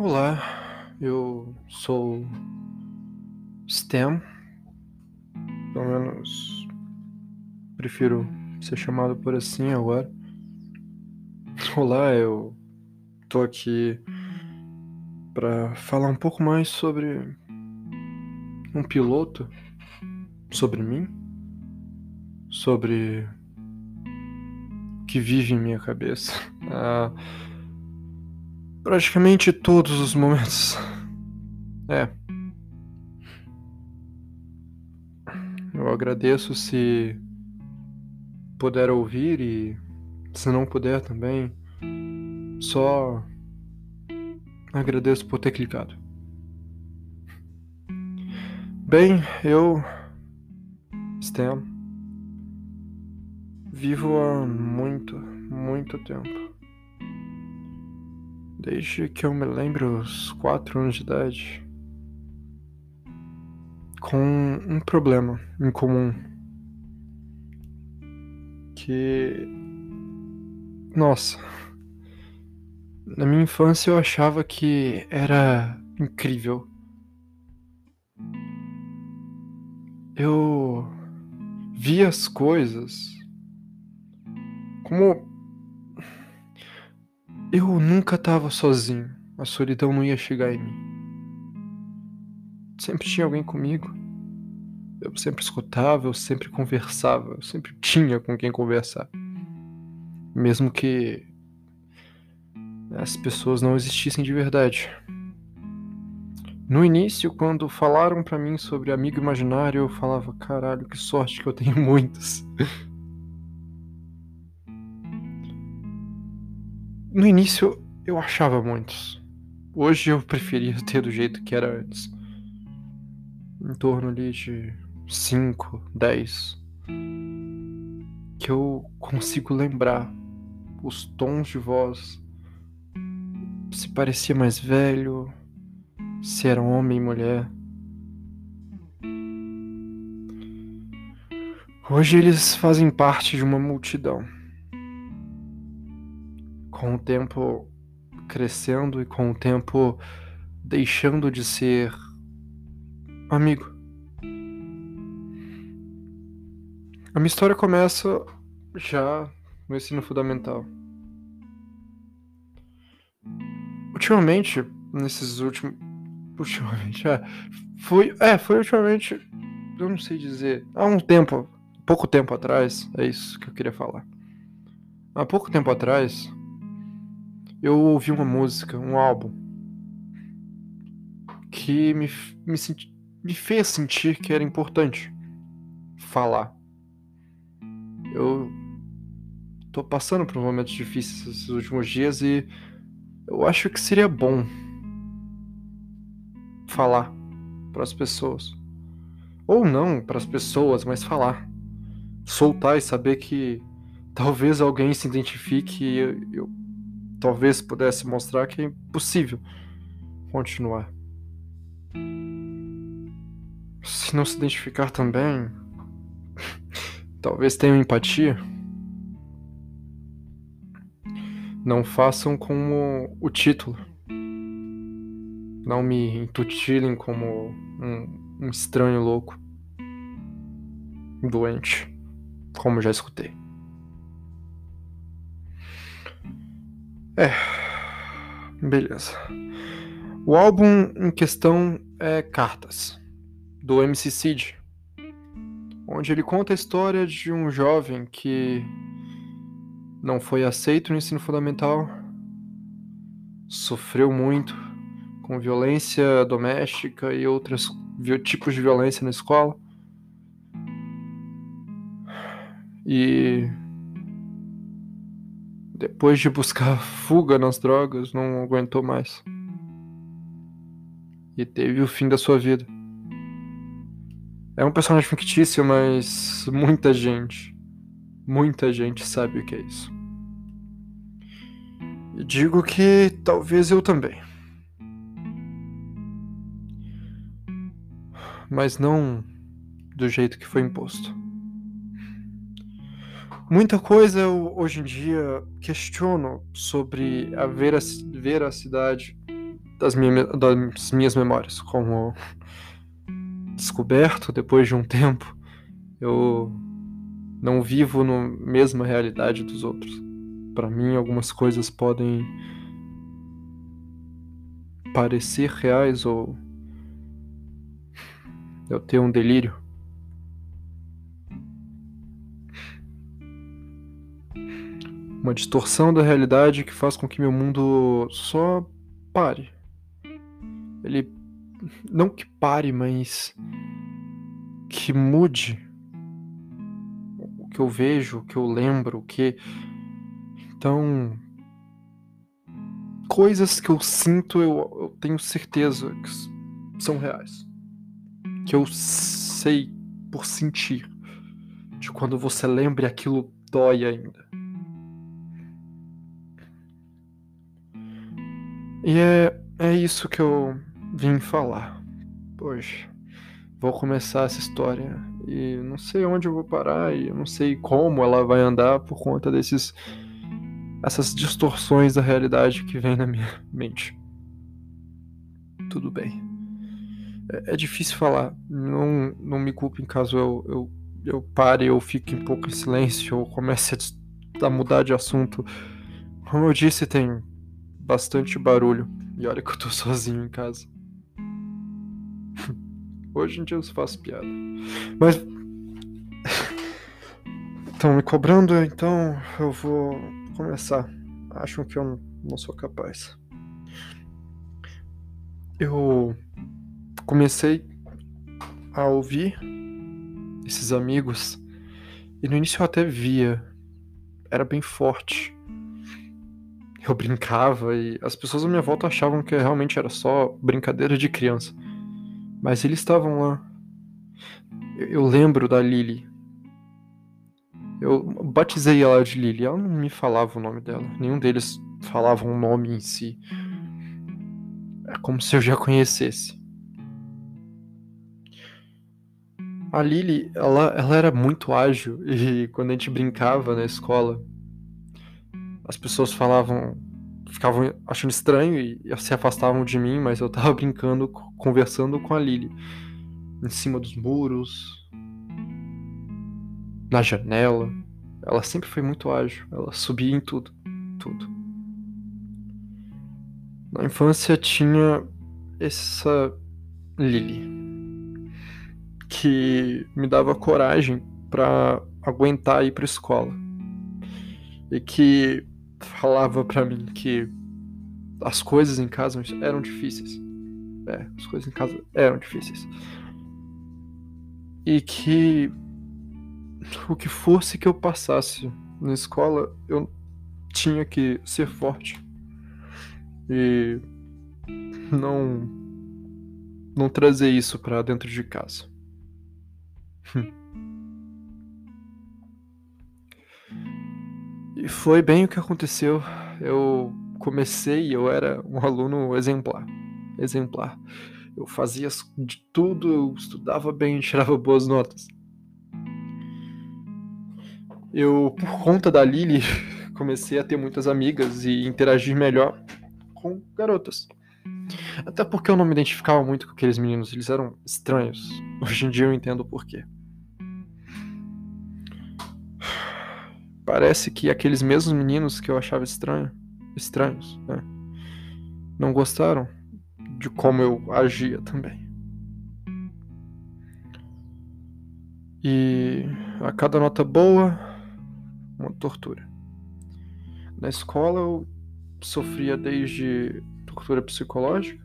Olá, eu sou Stem, pelo menos prefiro ser chamado por assim agora. Olá, eu tô aqui para falar um pouco mais sobre um piloto, sobre mim, sobre o que vive em minha cabeça. Ah, praticamente todos os momentos. É. Eu agradeço se puder ouvir e se não puder também, só agradeço por ter clicado. Bem, eu, Stan, vivo há muito, muito tempo desde que eu me lembro os quatro anos de idade, com um problema em comum que nossa na minha infância eu achava que era incrível. Eu via as coisas como eu nunca estava sozinho. A solidão não ia chegar em mim. Sempre tinha alguém comigo. Eu sempre escutava, eu sempre conversava, eu sempre tinha com quem conversar. Mesmo que as pessoas não existissem de verdade. No início, quando falaram para mim sobre amigo imaginário, eu falava: caralho, que sorte que eu tenho muitos. No início eu achava muitos. Hoje eu preferia ter do jeito que era antes. Em torno ali de 5, 10. Que eu consigo lembrar os tons de voz. Se parecia mais velho, se era homem e mulher. Hoje eles fazem parte de uma multidão com o tempo crescendo e com o tempo deixando de ser amigo. A minha história começa já no ensino fundamental. Ultimamente, nesses últimos. Ultimamente, é. Foi. É, foi ultimamente. Eu não sei dizer. Há um tempo. Pouco tempo atrás. É isso que eu queria falar. Há pouco tempo atrás, eu ouvi uma música, um álbum, que me, me, senti, me fez sentir que era importante falar. Eu tô passando por momentos difíceis esses últimos dias e eu acho que seria bom falar para as pessoas. Ou não para as pessoas, mas falar. Soltar e saber que talvez alguém se identifique e eu, eu talvez pudesse mostrar que é impossível continuar. Se não se identificar também, talvez tenham empatia. Não façam como o título. Não me intutilem como um, um estranho louco. Doente. Como já escutei. É. Beleza. O álbum em questão é Cartas, do MC Cid, onde ele conta a história de um jovem que não foi aceito no ensino fundamental, sofreu muito com violência doméstica e outros tipos de violência na escola. E depois de buscar fuga nas drogas, não aguentou mais. E teve o fim da sua vida. É um personagem fictício, mas muita gente, muita gente sabe o que é isso. E digo que talvez eu também. Mas não do jeito que foi imposto. Muita coisa eu, hoje em dia questiono sobre a veracidade das, minha, das minhas memórias, como descoberto depois de um tempo, eu não vivo na mesma realidade dos outros. Para mim, algumas coisas podem parecer reais ou eu ter um delírio. Uma distorção da realidade que faz com que meu mundo só pare. Ele não que pare, mas que mude o que eu vejo, o que eu lembro, o que então coisas que eu sinto, eu, eu tenho certeza que são reais. Que eu sei por sentir. De quando você lembra aquilo dói ainda. E é, é isso que eu vim falar. Poxa, vou começar essa história e não sei onde eu vou parar e eu não sei como ela vai andar por conta desses essas distorções da realidade que vem na minha mente. Tudo bem. É, é difícil falar. Não, não me culpe em caso eu, eu, eu pare ou fique um pouco em silêncio ou comece a, a mudar de assunto. Como eu disse, tem bastante barulho. E olha que eu tô sozinho em casa. Hoje em dia eu faço piada. Mas. Estão me cobrando, então eu vou começar. Acham que eu não sou capaz. Eu comecei a ouvir esses amigos e no início eu até via, era bem forte. Eu brincava e as pessoas à minha volta achavam que realmente era só brincadeira de criança. Mas eles estavam lá. Eu, lembro da Lily. Eu batizei ela de Lily. Ela não me falava o nome dela. Nenhum deles falava um nome em si. É como se eu já conhecesse. A Lily, ela, ela era muito ágil e quando a gente brincava na escola, as pessoas falavam, ficavam achando estranho e se afastavam de mim, mas eu tava brincando, conversando com a Lily em cima dos muros, na janela. Ela sempre foi muito ágil, ela subia em tudo, tudo. Na infância tinha essa Lily que me dava coragem para aguentar ir para escola e que falava para mim que as coisas em casa eram difíceis. É, as coisas em casa eram difíceis e que o que fosse que eu passasse na escola, eu tinha que ser forte e não não trazer isso para dentro de casa. E foi bem o que aconteceu. Eu comecei, eu era um aluno exemplar, exemplar. Eu fazia de tudo, eu estudava bem, tirava boas notas. Eu, por conta da Lily, comecei a ter muitas amigas e interagir melhor com garotas. Até porque eu não me identificava muito com aqueles meninos, eles eram estranhos. Hoje em dia eu entendo o porquê. Parece que aqueles mesmos meninos que eu achava estranho, estranhos, né? Não gostaram de como eu agia também. E a cada nota boa, uma tortura. Na escola eu sofria desde tortura psicológica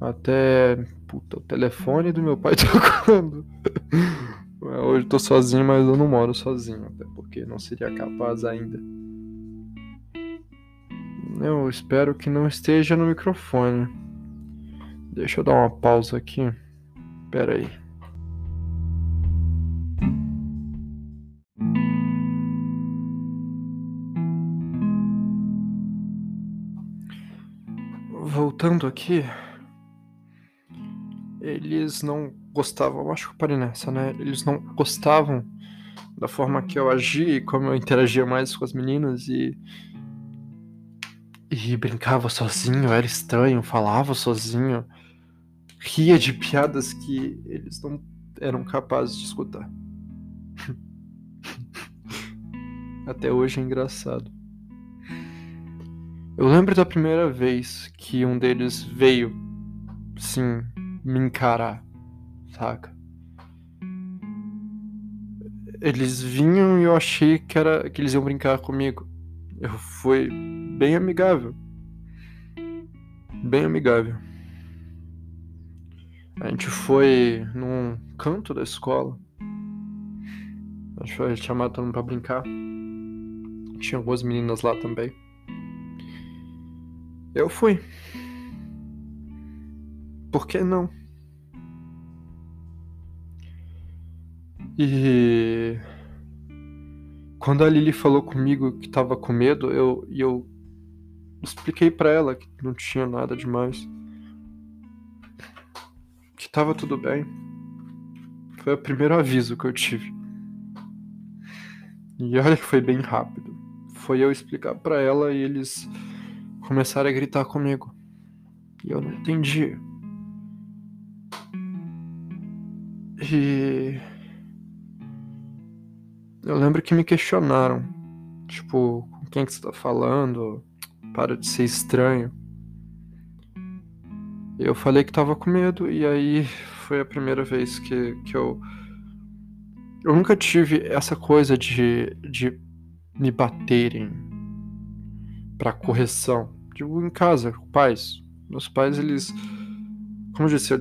até puta, o telefone do meu pai tocando. Hoje tô sozinho, mas eu não moro sozinho, até porque não seria capaz ainda. Eu espero que não esteja no microfone. Deixa eu dar uma pausa aqui. Pera aí. Voltando aqui, eles não gostavam, eu acho que parei nessa, né? Eles não gostavam da forma que eu agia e como eu interagia mais com as meninas e e brincava sozinho, era estranho, falava sozinho, ria de piadas que eles não eram capazes de escutar. Até hoje é engraçado. Eu lembro da primeira vez que um deles veio, sim, me encarar, saca? Eles vinham e eu achei que era que eles iam brincar comigo. Eu fui bem amigável. Bem amigável. A gente foi num canto da escola. A gente foi chamar todo mundo pra brincar. Tinha algumas meninas lá também. Eu fui. Por que não? E quando a Lily falou comigo que tava com medo, eu eu expliquei para ela que não tinha nada demais. Que tava tudo bem. Foi o primeiro aviso que eu tive. E olha que foi bem rápido. Foi eu explicar para ela e eles começaram a gritar comigo. E eu não entendi. E eu lembro que me questionaram. Tipo, com quem que você tá falando? Para de ser estranho. Eu falei que tava com medo, e aí foi a primeira vez que, que eu. Eu nunca tive essa coisa de, de me baterem para correção. Tipo, em casa, pais. Meus pais, eles. Como eu disse,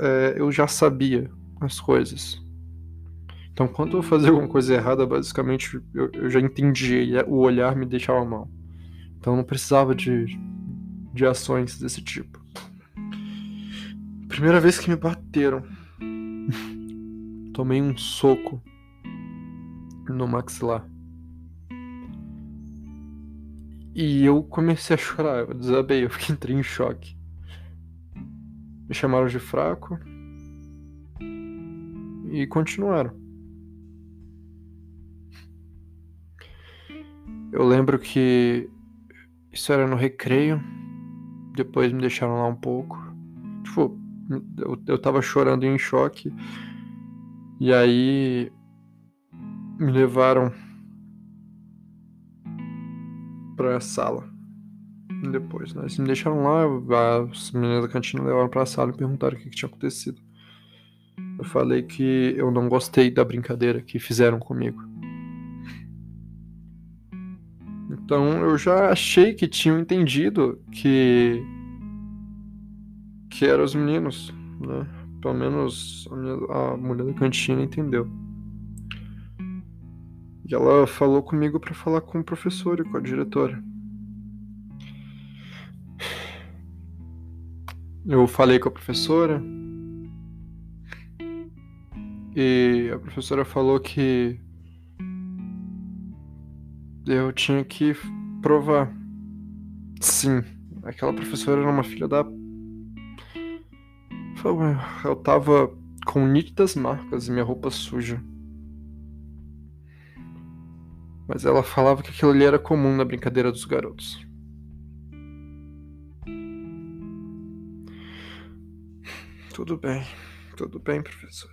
é, eu já sabia as coisas. Então, quando eu fazia alguma coisa errada, basicamente eu, eu já entendia o olhar me deixava mal. Então, não precisava de, de ações desse tipo. Primeira vez que me bateram, tomei um soco no maxilar. E eu comecei a chorar, eu desabei, eu fiquei entrei em choque. Me chamaram de fraco e continuaram. Eu lembro que isso era no recreio. Depois me deixaram lá um pouco. Tipo, eu, eu tava chorando em choque. E aí me levaram pra sala. Depois, né? Eles me deixaram lá, as meninas da cantina levaram pra sala e perguntaram o que, que tinha acontecido. Eu falei que eu não gostei da brincadeira que fizeram comigo. Então eu já achei que tinham entendido que que eram os meninos, né? Pelo menos a, minha, a mulher da cantina entendeu. E ela falou comigo para falar com o professor e com a diretora. Eu falei com a professora e a professora falou que eu tinha que provar. Sim, aquela professora era uma filha da. Eu tava com nítidas marcas e minha roupa suja. Mas ela falava que aquilo ali era comum na brincadeira dos garotos. Tudo bem, tudo bem, professora.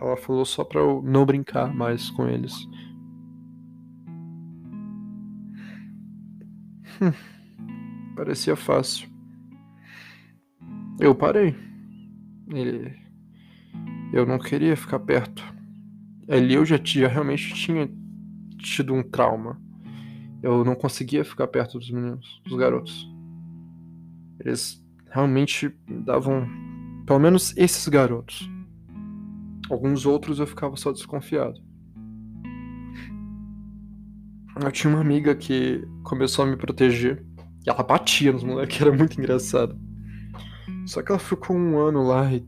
Ela falou só pra eu não brincar mais com eles. Hum, parecia fácil. Eu parei. Ele. Eu não queria ficar perto. Ali eu já, tinha, realmente tinha tido um trauma. Eu não conseguia ficar perto dos meninos, dos garotos. Eles realmente davam. Pelo menos esses garotos. Alguns outros eu ficava só desconfiado. Eu tinha uma amiga que começou a me proteger. E ela batia nos moleques, era muito engraçado. Só que ela ficou um ano lá e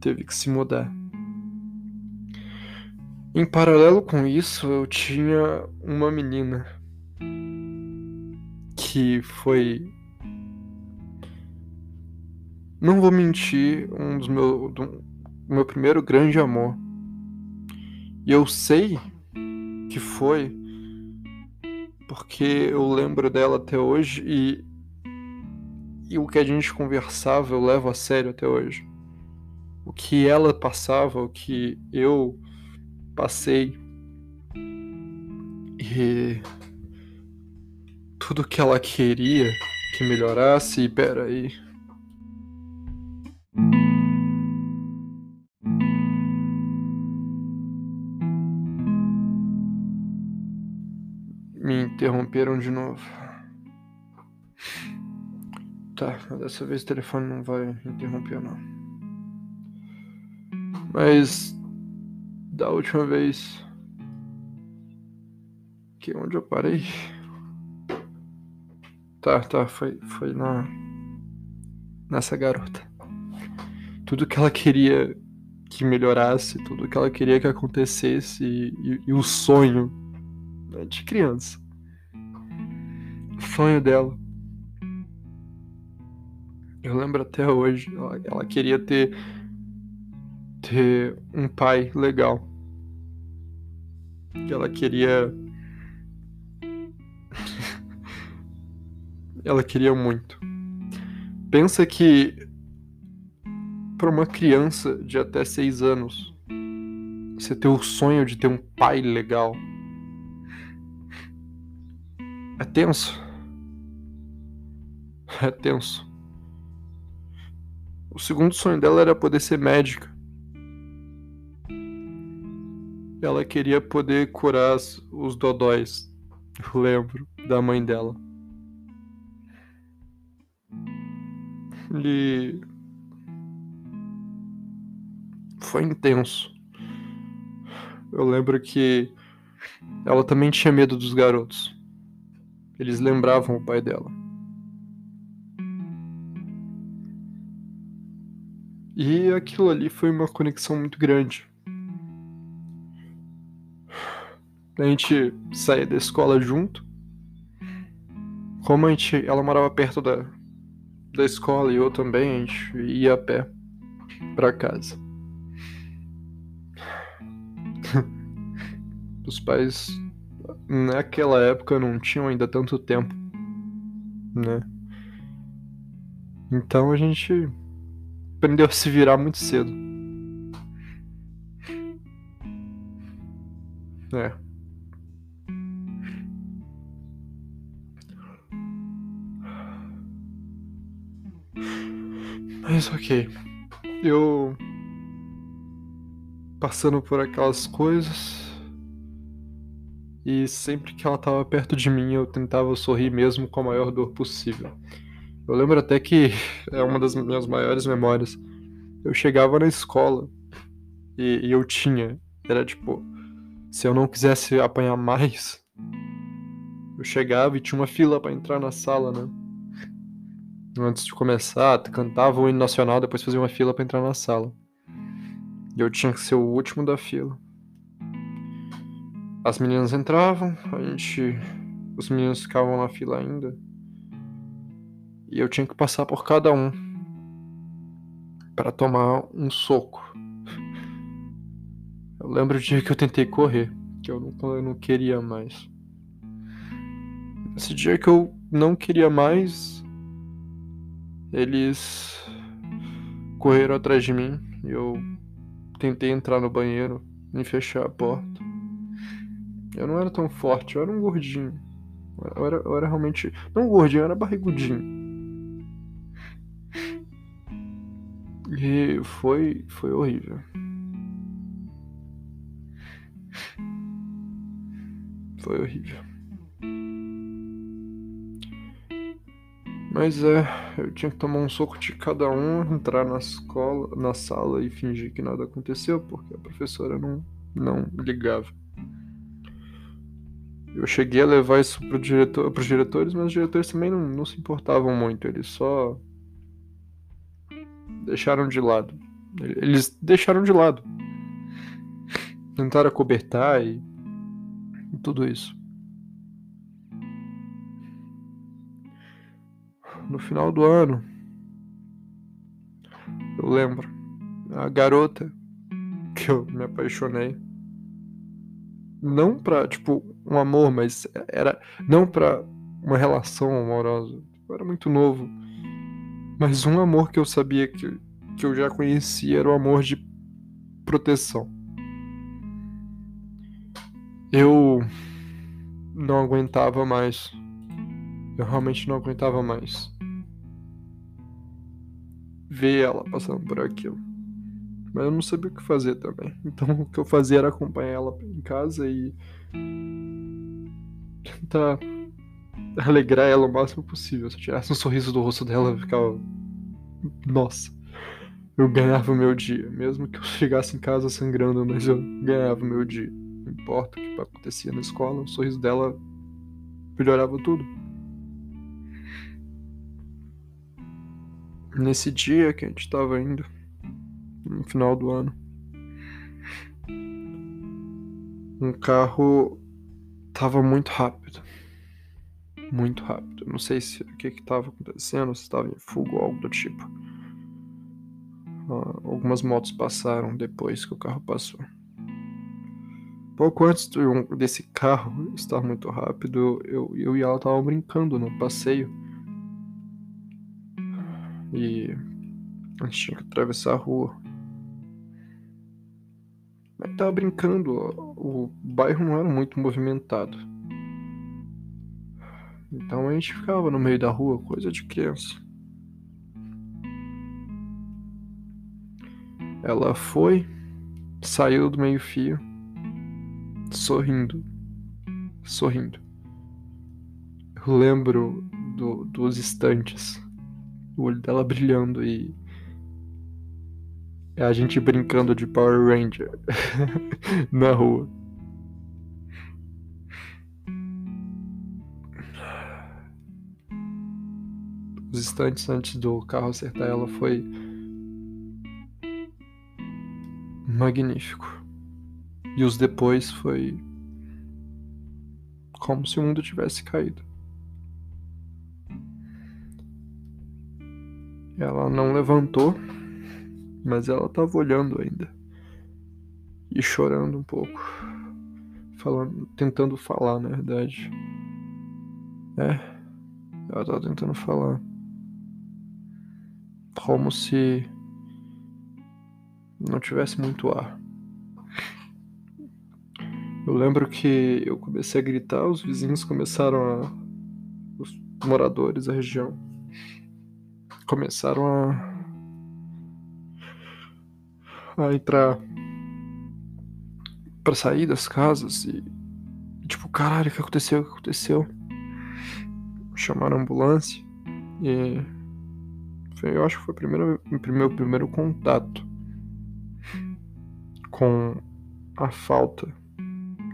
teve que se mudar. Em paralelo com isso, eu tinha uma menina que foi. Não vou mentir, um dos meus. Do meu primeiro grande amor. E eu sei que foi porque eu lembro dela até hoje e, e o que a gente conversava eu levo a sério até hoje. O que ela passava, o que eu passei e tudo que ela queria que melhorasse. E pera interromperam de novo. Tá, dessa vez o telefone não vai interromper não. Mas da última vez que onde eu parei? Tá, tá, foi, foi na nessa garota. Tudo que ela queria que melhorasse, tudo que ela queria que acontecesse e, e, e o sonho né, de criança. Sonho dela. Eu lembro até hoje, ela, ela queria ter ter um pai legal. Ela queria ela queria muito. Pensa que para uma criança de até seis anos, você ter o sonho de ter um pai legal é tenso. É tenso. O segundo sonho dela era poder ser médica. Ela queria poder curar os dodóis. Eu lembro da mãe dela. Ele foi intenso. Eu lembro que ela também tinha medo dos garotos. Eles lembravam o pai dela. E aquilo ali foi uma conexão muito grande. A gente saía da escola junto. Como a gente, ela morava perto da, da escola e eu também, a gente ia a pé para casa. Os pais naquela época não tinham ainda tanto tempo, né? Então a gente aprendeu a se virar muito cedo. É. Mas ok. Eu. Passando por aquelas coisas. E sempre que ela tava perto de mim, eu tentava sorrir mesmo com a maior dor possível. Eu lembro até que é uma das minhas maiores memórias. Eu chegava na escola e, e eu tinha. Era tipo. Se eu não quisesse apanhar mais, eu chegava e tinha uma fila para entrar na sala, né? antes de começar, cantava o hino nacional, depois fazia uma fila para entrar na sala. E eu tinha que ser o último da fila. As meninas entravam, a gente. Os meninos ficavam na fila ainda. E eu tinha que passar por cada um para tomar um soco. Eu lembro o dia que eu tentei correr, que eu não, eu não queria mais. Esse dia que eu não queria mais, eles correram atrás de mim e eu tentei entrar no banheiro e fechar a porta. Eu não era tão forte, eu era um gordinho. Eu era, eu era realmente. Não gordinho, eu era barrigudinho. E foi, foi horrível. Foi horrível. Mas é, eu tinha que tomar um soco de cada um, entrar na escola, na sala e fingir que nada aconteceu, porque a professora não, não ligava. Eu cheguei a levar isso pro diretor, pros diretores, mas os diretores também não, não se importavam muito, eles só deixaram de lado. Eles deixaram de lado. Tentaram cobertar e, tudo isso. no final do ano, eu lembro, a garota que eu me apaixonei, não pra, tipo, um amor, mas era não para uma relação amorosa. Eu era muito novo. Mas um amor que eu sabia que, que eu já conhecia era o amor de proteção. Eu não aguentava mais. Eu realmente não aguentava mais ver ela passando por aquilo. Mas eu não sabia o que fazer também. Então o que eu fazia era acompanhar ela em casa e tentar alegrar ela o máximo possível. Se eu tirasse um sorriso do rosto dela, eu ficava. Nossa. Eu ganhava o meu dia. Mesmo que eu chegasse em casa sangrando, mas eu ganhava o meu dia. Não importa o que acontecia na escola, o sorriso dela melhorava tudo. Nesse dia que a gente tava indo, no final do ano, um carro tava muito rápido. Muito rápido. Não sei se o que que tava acontecendo, se estava em fuga ou algo do tipo. Uh, algumas motos passaram depois que o carro passou. Pouco antes desse carro estar muito rápido, eu, eu e ela estavam brincando no passeio. E a gente tinha que atravessar a rua. Mas tava brincando, o bairro não era muito movimentado. Então a gente ficava no meio da rua, coisa de criança. Ela foi, saiu do meio-fio, sorrindo. Sorrindo. Eu lembro do, dos instantes. O olho dela brilhando e. A gente brincando de Power Ranger na rua. Os instantes antes do carro acertar ela foi magnífico. E os depois foi como se o mundo tivesse caído. Ela não levantou, mas ela estava olhando ainda e chorando um pouco, falando, tentando falar, na verdade. É, ela estava tentando falar, como se não tivesse muito ar. Eu lembro que eu comecei a gritar, os vizinhos começaram a. os moradores da região começaram a. a entrar para sair das casas e. Tipo, caralho, o que aconteceu? O que aconteceu? Chamaram a ambulância e. Foi, eu acho que foi o primeiro, meu primeiro contato com a falta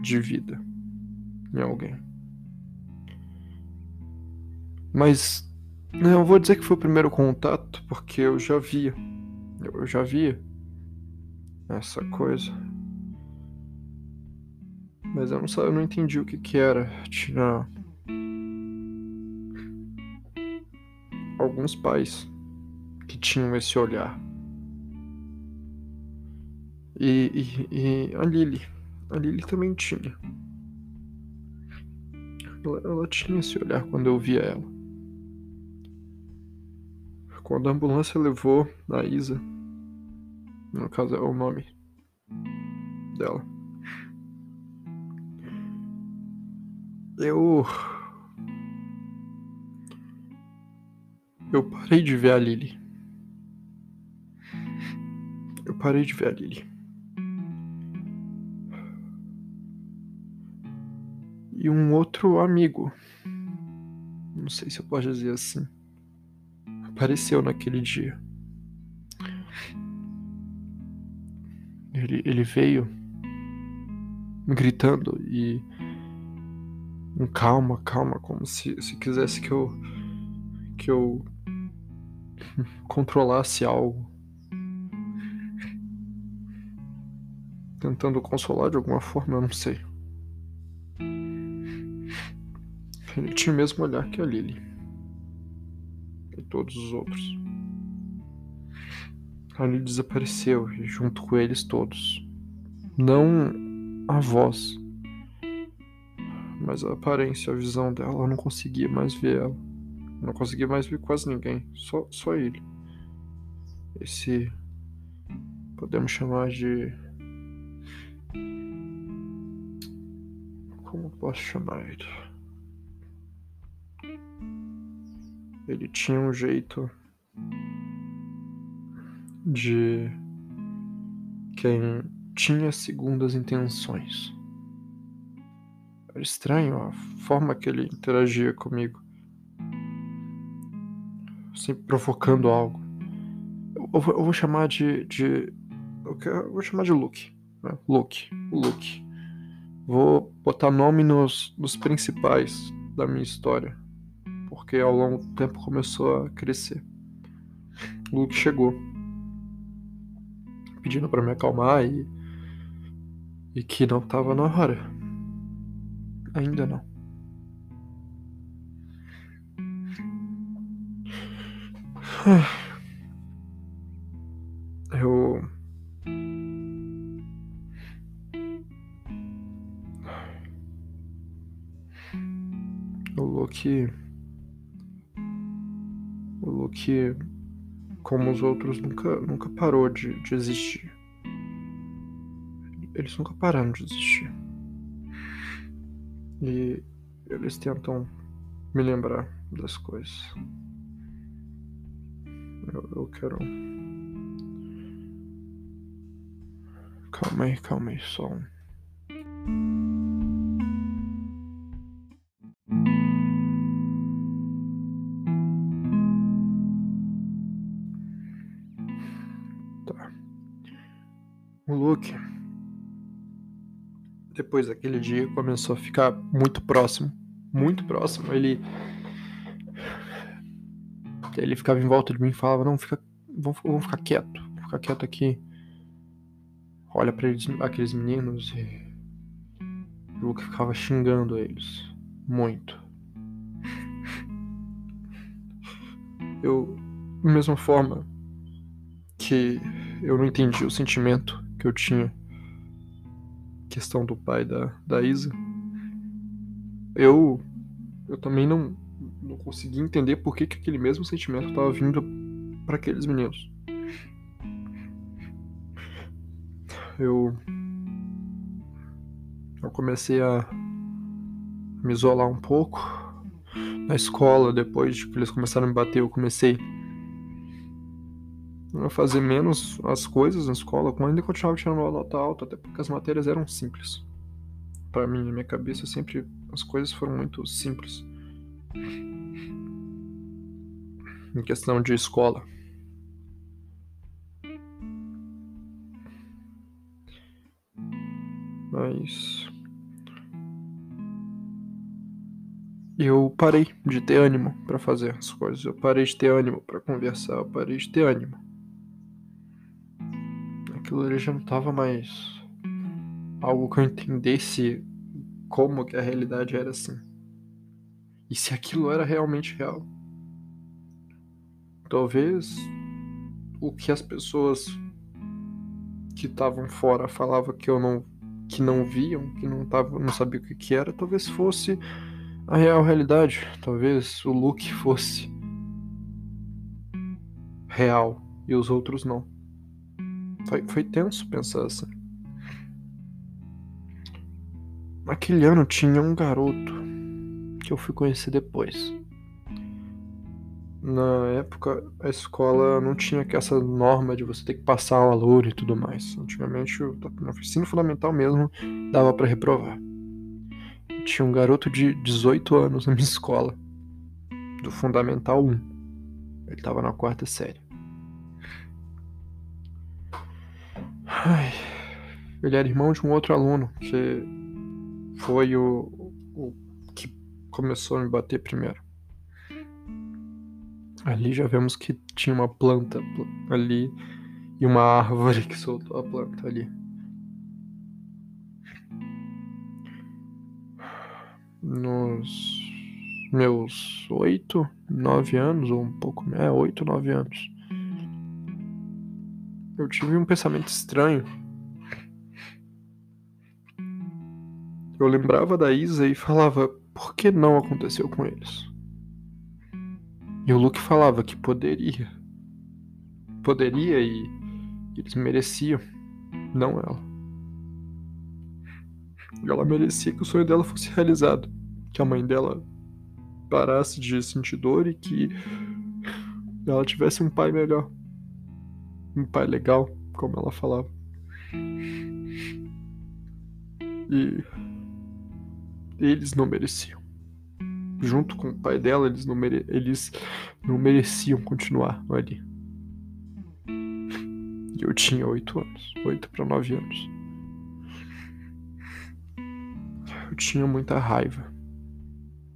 de vida em alguém. Mas não, eu vou dizer que foi o primeiro contato porque eu já via. Eu já via essa coisa. Mas eu não, eu não entendi o que que era. Tinha alguns pais que tinham esse olhar. E, e, e a Lily. A Lily também tinha. Ela, ela tinha esse olhar quando eu via ela. Quando a ambulância levou a Isa, no caso é o nome dela, eu. Eu parei de ver a Lily. Parei de ver a Lily. E um outro amigo. Não sei se eu posso dizer assim apareceu naquele dia. Ele, ele veio gritando e um calma, calma, como se, se quisesse que eu que eu controlasse algo. Tentando consolar de alguma forma, eu não sei. Ele tinha o mesmo olhar que a Lily todos os outros. Ali desapareceu, junto com eles todos. Não a voz, mas a aparência, a visão dela, eu não conseguia mais ver ela. Eu não conseguia mais ver quase ninguém, só, só ele. Esse podemos chamar de como posso chamar ele? Ele tinha um jeito de quem tinha segundas intenções. Era estranho a forma que ele interagia comigo. Sempre provocando algo. Eu, vou, eu vou chamar de. de eu, vou chamar de Luke. Né? Luke. Luke. Vou botar nome nos, nos principais da minha história. Porque ao longo do tempo começou a crescer. O Luke chegou. Pedindo para me acalmar e. E que não tava na hora. Ainda não. Eu. Luke. O Luke, como os outros, nunca, nunca parou de, de existir. Eles nunca pararam de existir. E eles tentam me lembrar das coisas. Eu, eu quero. Calma aí, calma aí, só um. Depois daquele dia, começou a ficar muito próximo. Muito próximo. Ele. Ele ficava em volta de mim e falava: Não, fica. Vamos, vamos ficar quieto. Vamos ficar quieto aqui. Olha para aqueles meninos e. O Luke ficava xingando eles. Muito. Eu. Da mesma forma que eu não entendi o sentimento que eu tinha questão do pai da, da Isa, eu, eu também não, não consegui entender por que, que aquele mesmo sentimento estava vindo para aqueles meninos. Eu, eu comecei a me isolar um pouco. Na escola, depois que eles começaram a me bater, eu comecei a fazer menos as coisas na escola, como ainda continuava tirando uma nota alta, até porque as matérias eram simples. Para mim, na minha cabeça, sempre as coisas foram muito simples. Em questão de escola. Mas. Eu parei de ter ânimo para fazer as coisas. Eu parei de ter ânimo para conversar. Eu parei de ter ânimo aquilo ali já não tava mais algo que eu entendesse como que a realidade era assim. E se aquilo era realmente real. Talvez o que as pessoas que estavam fora falavam que eu não que não viam, que não tava, não sabia o que, que era, talvez fosse a real realidade. Talvez o look fosse real e os outros não. Foi, foi tenso pensar assim. Naquele ano tinha um garoto que eu fui conhecer depois. Na época, a escola não tinha essa norma de você ter que passar o aluno e tudo mais. Antigamente, no ensino fundamental mesmo, dava para reprovar. Tinha um garoto de 18 anos na minha escola, do Fundamental 1. Ele tava na quarta série. Ai, ele era irmão de um outro aluno que foi o, o que começou a me bater primeiro. Ali já vemos que tinha uma planta ali e uma árvore que soltou a planta ali. Nos meus oito, nove anos, ou um pouco, é, oito, nove anos, eu tive um pensamento estranho. eu lembrava da Isa e falava, por que não aconteceu com eles? E o Luke falava que poderia. Poderia e eles mereciam, não ela. Ela merecia que o sonho dela fosse realizado, que a mãe dela parasse de sentir dor e que ela tivesse um pai melhor. Um pai legal, como ela falava. E eles não mereciam. Junto com o pai dela, eles não, mere... eles não mereciam continuar ali. E eu tinha oito anos, oito para nove anos. Eu tinha muita raiva,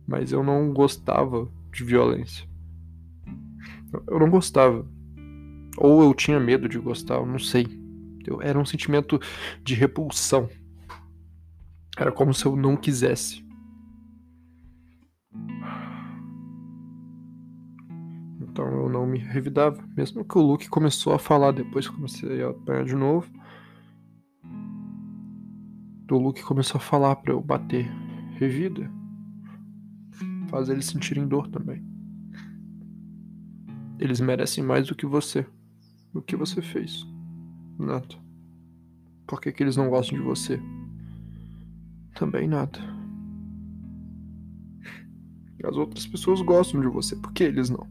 mas eu não gostava de violência. Eu não gostava. Ou eu tinha medo de gostar, eu não sei. Eu, era um sentimento de repulsão. Era como se eu não quisesse. Então eu não me revidava. Mesmo que o Luke começou a falar depois comecei a apanhar de novo. O Luke começou a falar para eu bater. Revida. Faz eles sentirem dor também. Eles merecem mais do que você. O que você fez? Nada. Por que, que eles não gostam de você? Também nada. As outras pessoas gostam de você, por que eles não?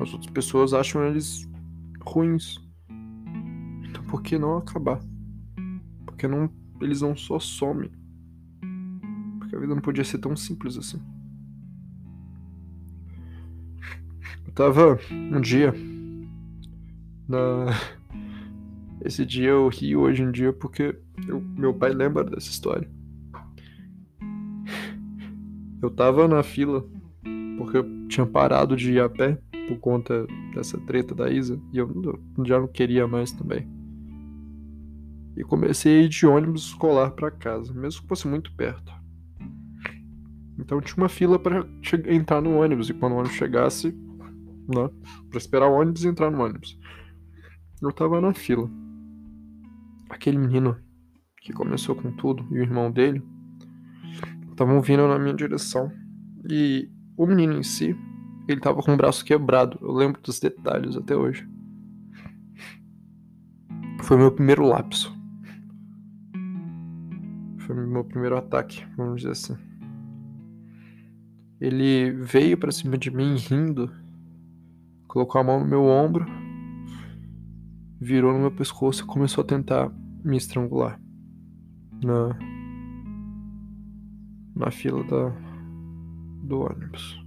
As outras pessoas acham eles ruins. Então por que não acabar? Porque não, eles não só somem. Porque a vida não podia ser tão simples assim. Eu tava um dia na. Esse dia eu rio hoje em dia porque eu, meu pai lembra dessa história. Eu tava na fila porque eu tinha parado de ir a pé por conta dessa treta da Isa e eu já não queria mais também. E comecei a ir de ônibus escolar para casa, mesmo que fosse muito perto. Então tinha uma fila para entrar no ônibus e quando o ônibus chegasse, né, para esperar o ônibus e entrar no ônibus. Eu tava na fila. Aquele menino que começou com tudo e o irmão dele estavam vindo na minha direção. E o menino em si ele tava com o braço quebrado. Eu lembro dos detalhes até hoje. Foi meu primeiro lapso. Foi meu primeiro ataque, vamos dizer assim. Ele veio para cima de mim rindo, colocou a mão no meu ombro, virou no meu pescoço e começou a tentar me estrangular na na fila da do ônibus.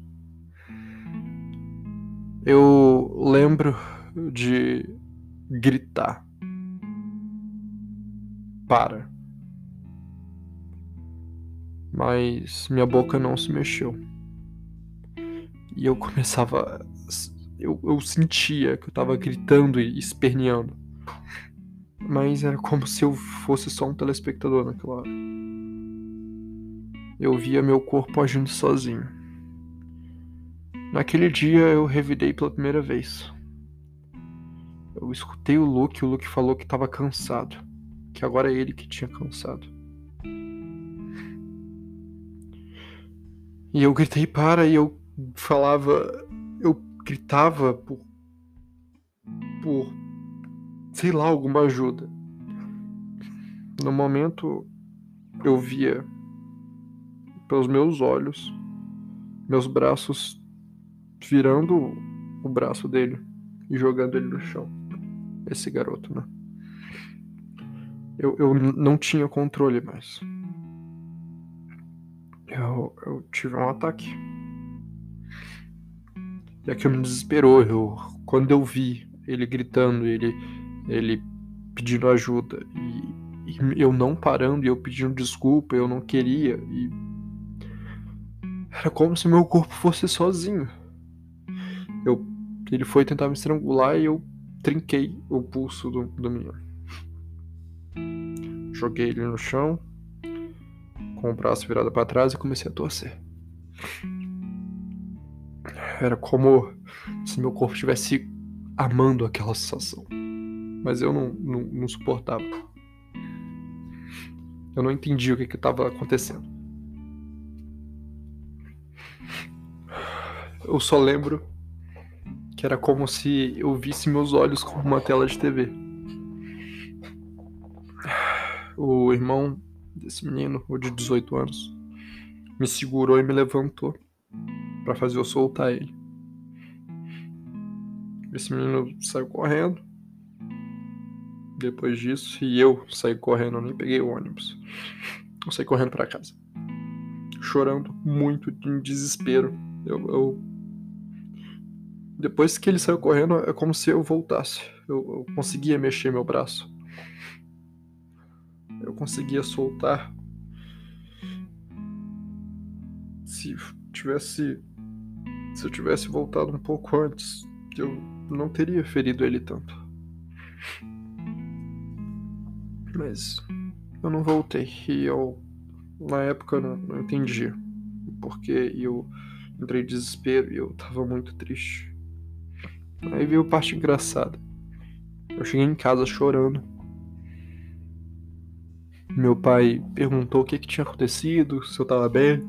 Eu lembro de gritar. Para. Mas minha boca não se mexeu. E eu começava. Eu, eu sentia que eu tava gritando e esperneando. Mas era como se eu fosse só um telespectador naquela hora. Eu via meu corpo agindo sozinho. Naquele dia eu revidei pela primeira vez. Eu escutei o Luke, o Luke falou que estava cansado, que agora é ele que tinha cansado. E eu gritei para e eu falava, gritava por por sei lá, alguma ajuda. No momento eu via pelos meus olhos meus braços virando o braço dele e jogando ele no chão. Esse garoto, né? Eu, eu não tinha controle mais. Eu, eu tive um ataque. E aquilo me desesperou. Eu, quando eu vi ele gritando, ele, ele pedindo ajuda e, e eu não parando e eu pedindo desculpa, eu não queria e era como se meu corpo fosse sozinho. Eu, ele foi tentar me estrangular e eu trinquei o pulso do, do menino. Joguei ele no chão, com o braço virado para trás e comecei a torcer. Era como se meu corpo estivesse amando aquela sensação. Mas eu não, não, não suportava. Eu não entendi o que estava acontecendo. Eu só lembro que era como se eu visse meus olhos como uma tela de TV. O irmão desse menino, o de 18 anos, me segurou e me levantou para fazer eu soltar ele. Esse menino saiu correndo. Depois disso, e eu saí correndo, eu nem peguei o ônibus. Eu saí correndo para casa. Chorando muito, em desespero. Eu, eu, Depois que ele saiu correndo, é como se eu voltasse. Eu, eu conseguia mexer meu braço. Eu conseguia soltar. Se tivesse. Se eu tivesse voltado um pouco antes, eu não teria ferido ele tanto. Mas eu não voltei e eu na época não, não entendi porque eu entrei em desespero e eu tava muito triste. Aí veio a parte engraçada. Eu cheguei em casa chorando. Meu pai perguntou o que, que tinha acontecido, se eu tava bem.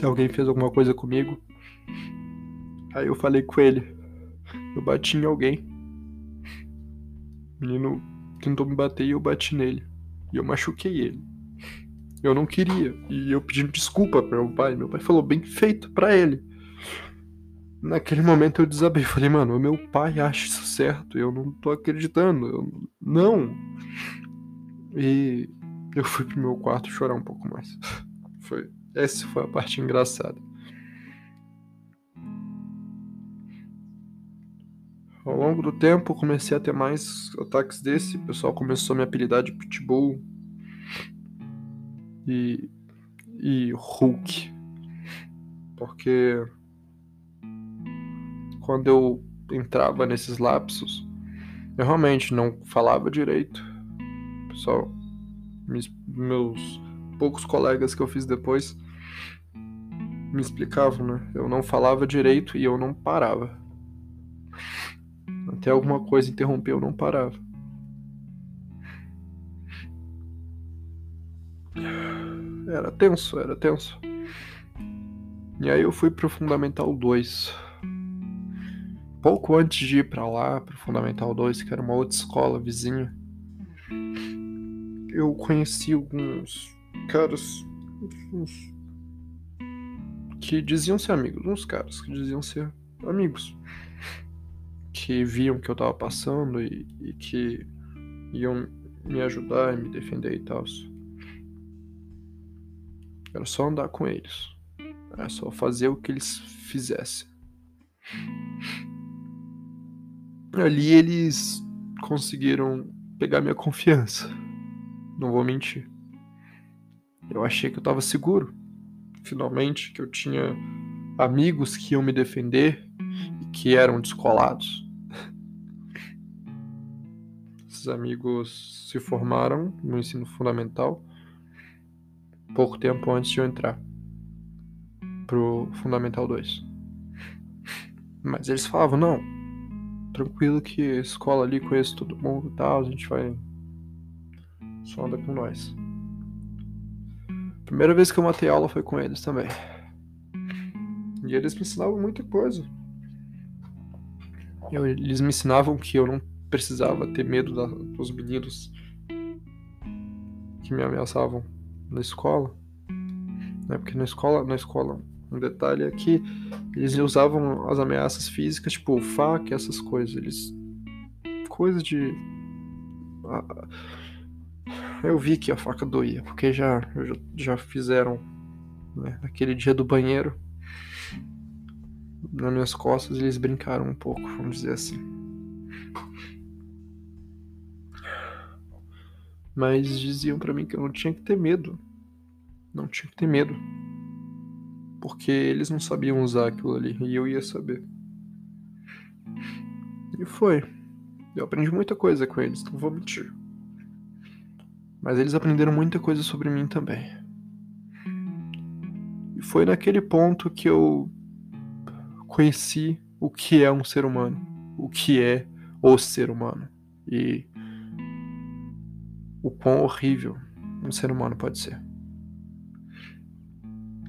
Se alguém fez alguma coisa comigo. Aí eu falei com ele. Eu bati em alguém. O menino tentou me bater e eu bati nele. E eu machuquei ele. Eu não queria. E eu pedi desculpa para meu pai. Meu pai falou bem feito para ele. Naquele momento eu desabei. Falei, mano, meu pai acha isso certo. Eu não tô acreditando. Eu... Não. E eu fui pro meu quarto chorar um pouco mais. Foi. Essa foi a parte engraçada. Ao longo do tempo, comecei a ter mais ataques desse. O pessoal começou a me apelidar de Pitbull e, e Hulk. Porque quando eu entrava nesses lapsos, eu realmente não falava direito. O pessoal, meus poucos colegas que eu fiz depois me explicavam, né? Eu não falava direito e eu não parava. Até alguma coisa interrompeu, eu não parava. Era tenso, era tenso. E aí eu fui pro Fundamental 2. Pouco antes de ir para lá, pro Fundamental 2, que era uma outra escola vizinha, eu conheci alguns caras que diziam ser amigos, uns caras que diziam ser amigos que viam que eu tava passando e, e que iam me ajudar e me defender e tal. Era só andar com eles. Era só fazer o que eles fizessem. Ali eles conseguiram pegar minha confiança. Não vou mentir. Eu achei que eu tava seguro. Finalmente, que eu tinha amigos que iam me defender e que eram descolados. Esses amigos se formaram no ensino fundamental pouco tempo antes de eu entrar pro Fundamental 2. Mas eles falavam, não, tranquilo que escola ali conhece todo mundo e tal, a gente vai. Só anda com nós. Primeira vez que eu matei aula foi com eles também. E eles me ensinavam muita coisa. Eu, eles me ensinavam que eu não precisava ter medo da, dos meninos que me ameaçavam na escola. Né? Porque na escola, na escola, um detalhe é que eles usavam as ameaças físicas, tipo faca, essas coisas. Eles. Coisa de. Eu vi que a faca doía, porque já, já, já fizeram né, naquele dia do banheiro nas minhas costas eles brincaram um pouco, vamos dizer assim. Mas diziam para mim que eu não tinha que ter medo. Não tinha que ter medo. Porque eles não sabiam usar aquilo ali e eu ia saber. E foi. Eu aprendi muita coisa com eles, não vou mentir. Mas eles aprenderam muita coisa sobre mim também. E foi naquele ponto que eu conheci o que é um ser humano, o que é o ser humano. E o quão horrível um ser humano pode ser.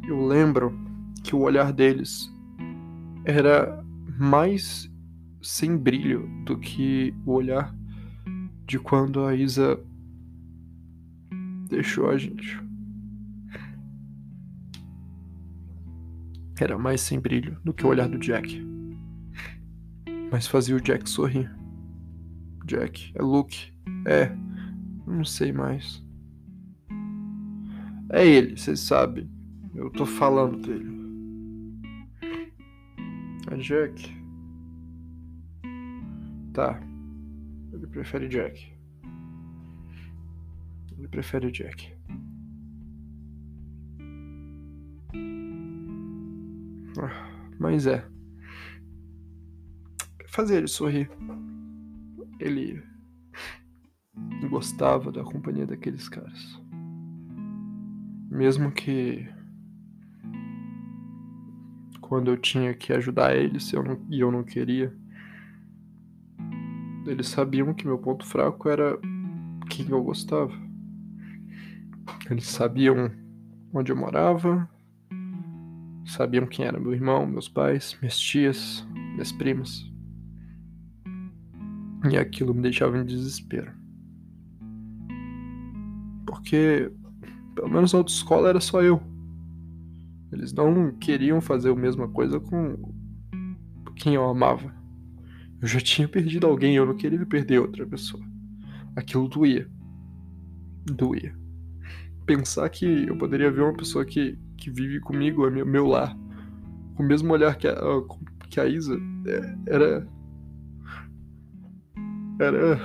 Eu lembro que o olhar deles era mais sem brilho do que o olhar de quando a Isa deixou a gente. Era mais sem brilho do que o olhar do Jack. Mas fazia o Jack sorrir. Jack, é Luke. É, não sei mais. É ele, vocês sabem. Eu tô falando dele. É Jack. Tá. Ele prefere Jack. Prefere Jack. Ah, mas é. Fazer ele sorrir. Ele gostava da companhia daqueles caras. Mesmo que quando eu tinha que ajudar eles eu não, e eu não queria, eles sabiam que meu ponto fraco era quem eu gostava. Eles sabiam onde eu morava, sabiam quem era meu irmão, meus pais, minhas tias, minhas primas. E aquilo me deixava em desespero. Porque, pelo menos na autoescola era só eu. Eles não queriam fazer a mesma coisa com quem eu amava. Eu já tinha perdido alguém, eu não queria perder outra pessoa. Aquilo doía. Doía. Pensar que eu poderia ver uma pessoa que, que vive comigo, é meu, meu lar, com o mesmo olhar que a, que a Isa, é, era. Era.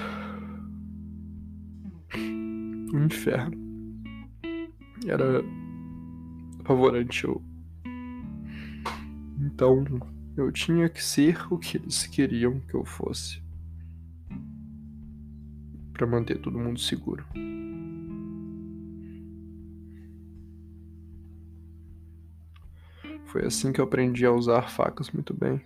Um inferno. Era apavorante. Eu... Então, eu tinha que ser o que eles queriam que eu fosse. para manter todo mundo seguro. Foi assim que eu aprendi a usar facas muito bem.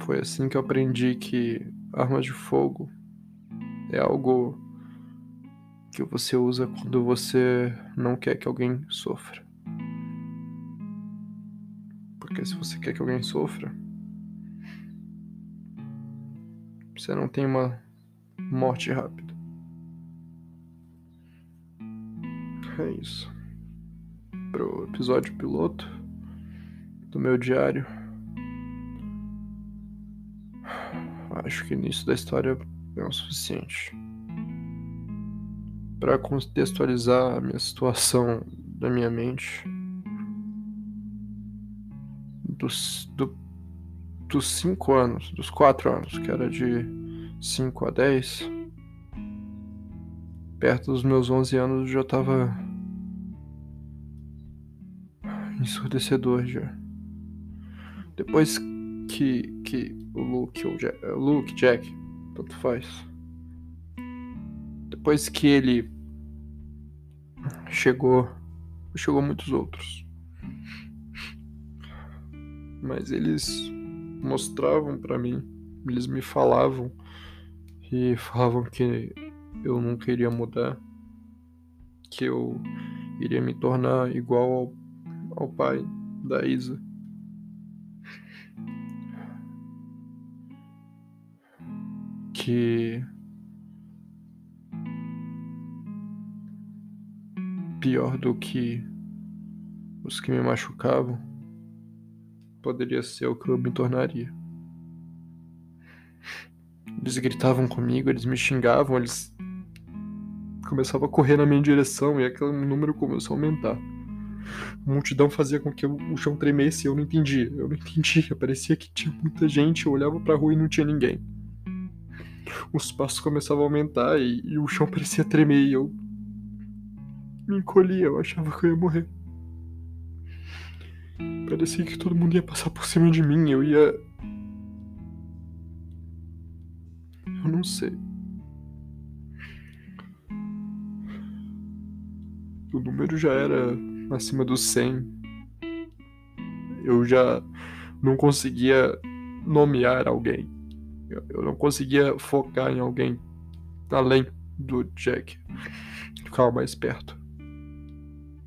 Foi assim que eu aprendi que armas de fogo é algo que você usa quando você não quer que alguém sofra. Porque se você quer que alguém sofra, você não tem uma morte rápida. É isso. Pro episódio piloto do meu diário. Acho que o início da história é o suficiente para contextualizar a minha situação da minha mente dos, do, dos cinco anos, dos quatro anos, que era de 5 a 10, perto dos meus 11 anos eu já tava ensurdecedor já. Depois que, que o Luke, o Jack, Luke, Jack, tanto faz. Depois que ele chegou, chegou muitos outros mas eles mostravam para mim, eles me falavam e falavam que eu não queria mudar, que eu iria me tornar igual ao, ao pai da Isa. Que pior do que os que me machucavam poderia ser o que eu me tornaria. Eles gritavam comigo, eles me xingavam, eles começavam a correr na minha direção e aquele número começou a aumentar. A multidão fazia com que o chão tremesse e eu não entendia. Eu não entendia. Parecia que tinha muita gente. Eu olhava pra rua e não tinha ninguém. Os passos começavam a aumentar e, e o chão parecia tremer e eu me encolhia. Eu achava que eu ia morrer. Parecia que todo mundo ia passar por cima de mim, eu ia. Eu não sei. O número já era acima dos 100. Eu já não conseguia nomear alguém. Eu não conseguia focar em alguém além do Jack ficava mais perto,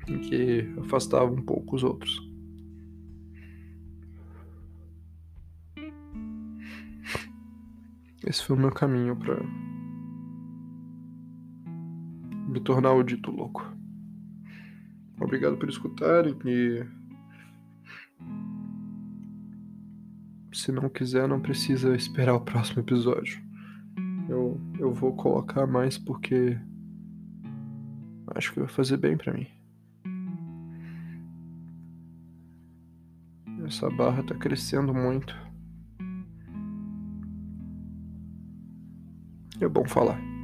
que afastava um pouco os outros. Esse foi o meu caminho para me tornar o dito louco. Obrigado por escutarem e se não quiser, não precisa esperar o próximo episódio. Eu, eu vou colocar mais porque acho que vai fazer bem para mim. Essa barra tá crescendo muito. É bom falar.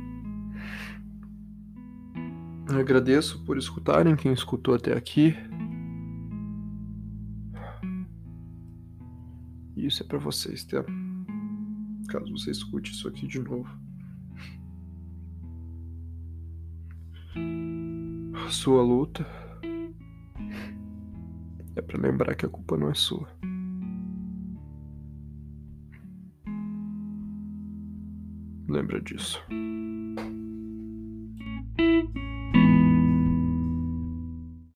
Eu agradeço por escutarem, quem escutou até aqui. Isso é para vocês, tá? Caso você escute isso aqui de novo. Sua luta é para lembrar que a culpa não é sua. Lembra disso.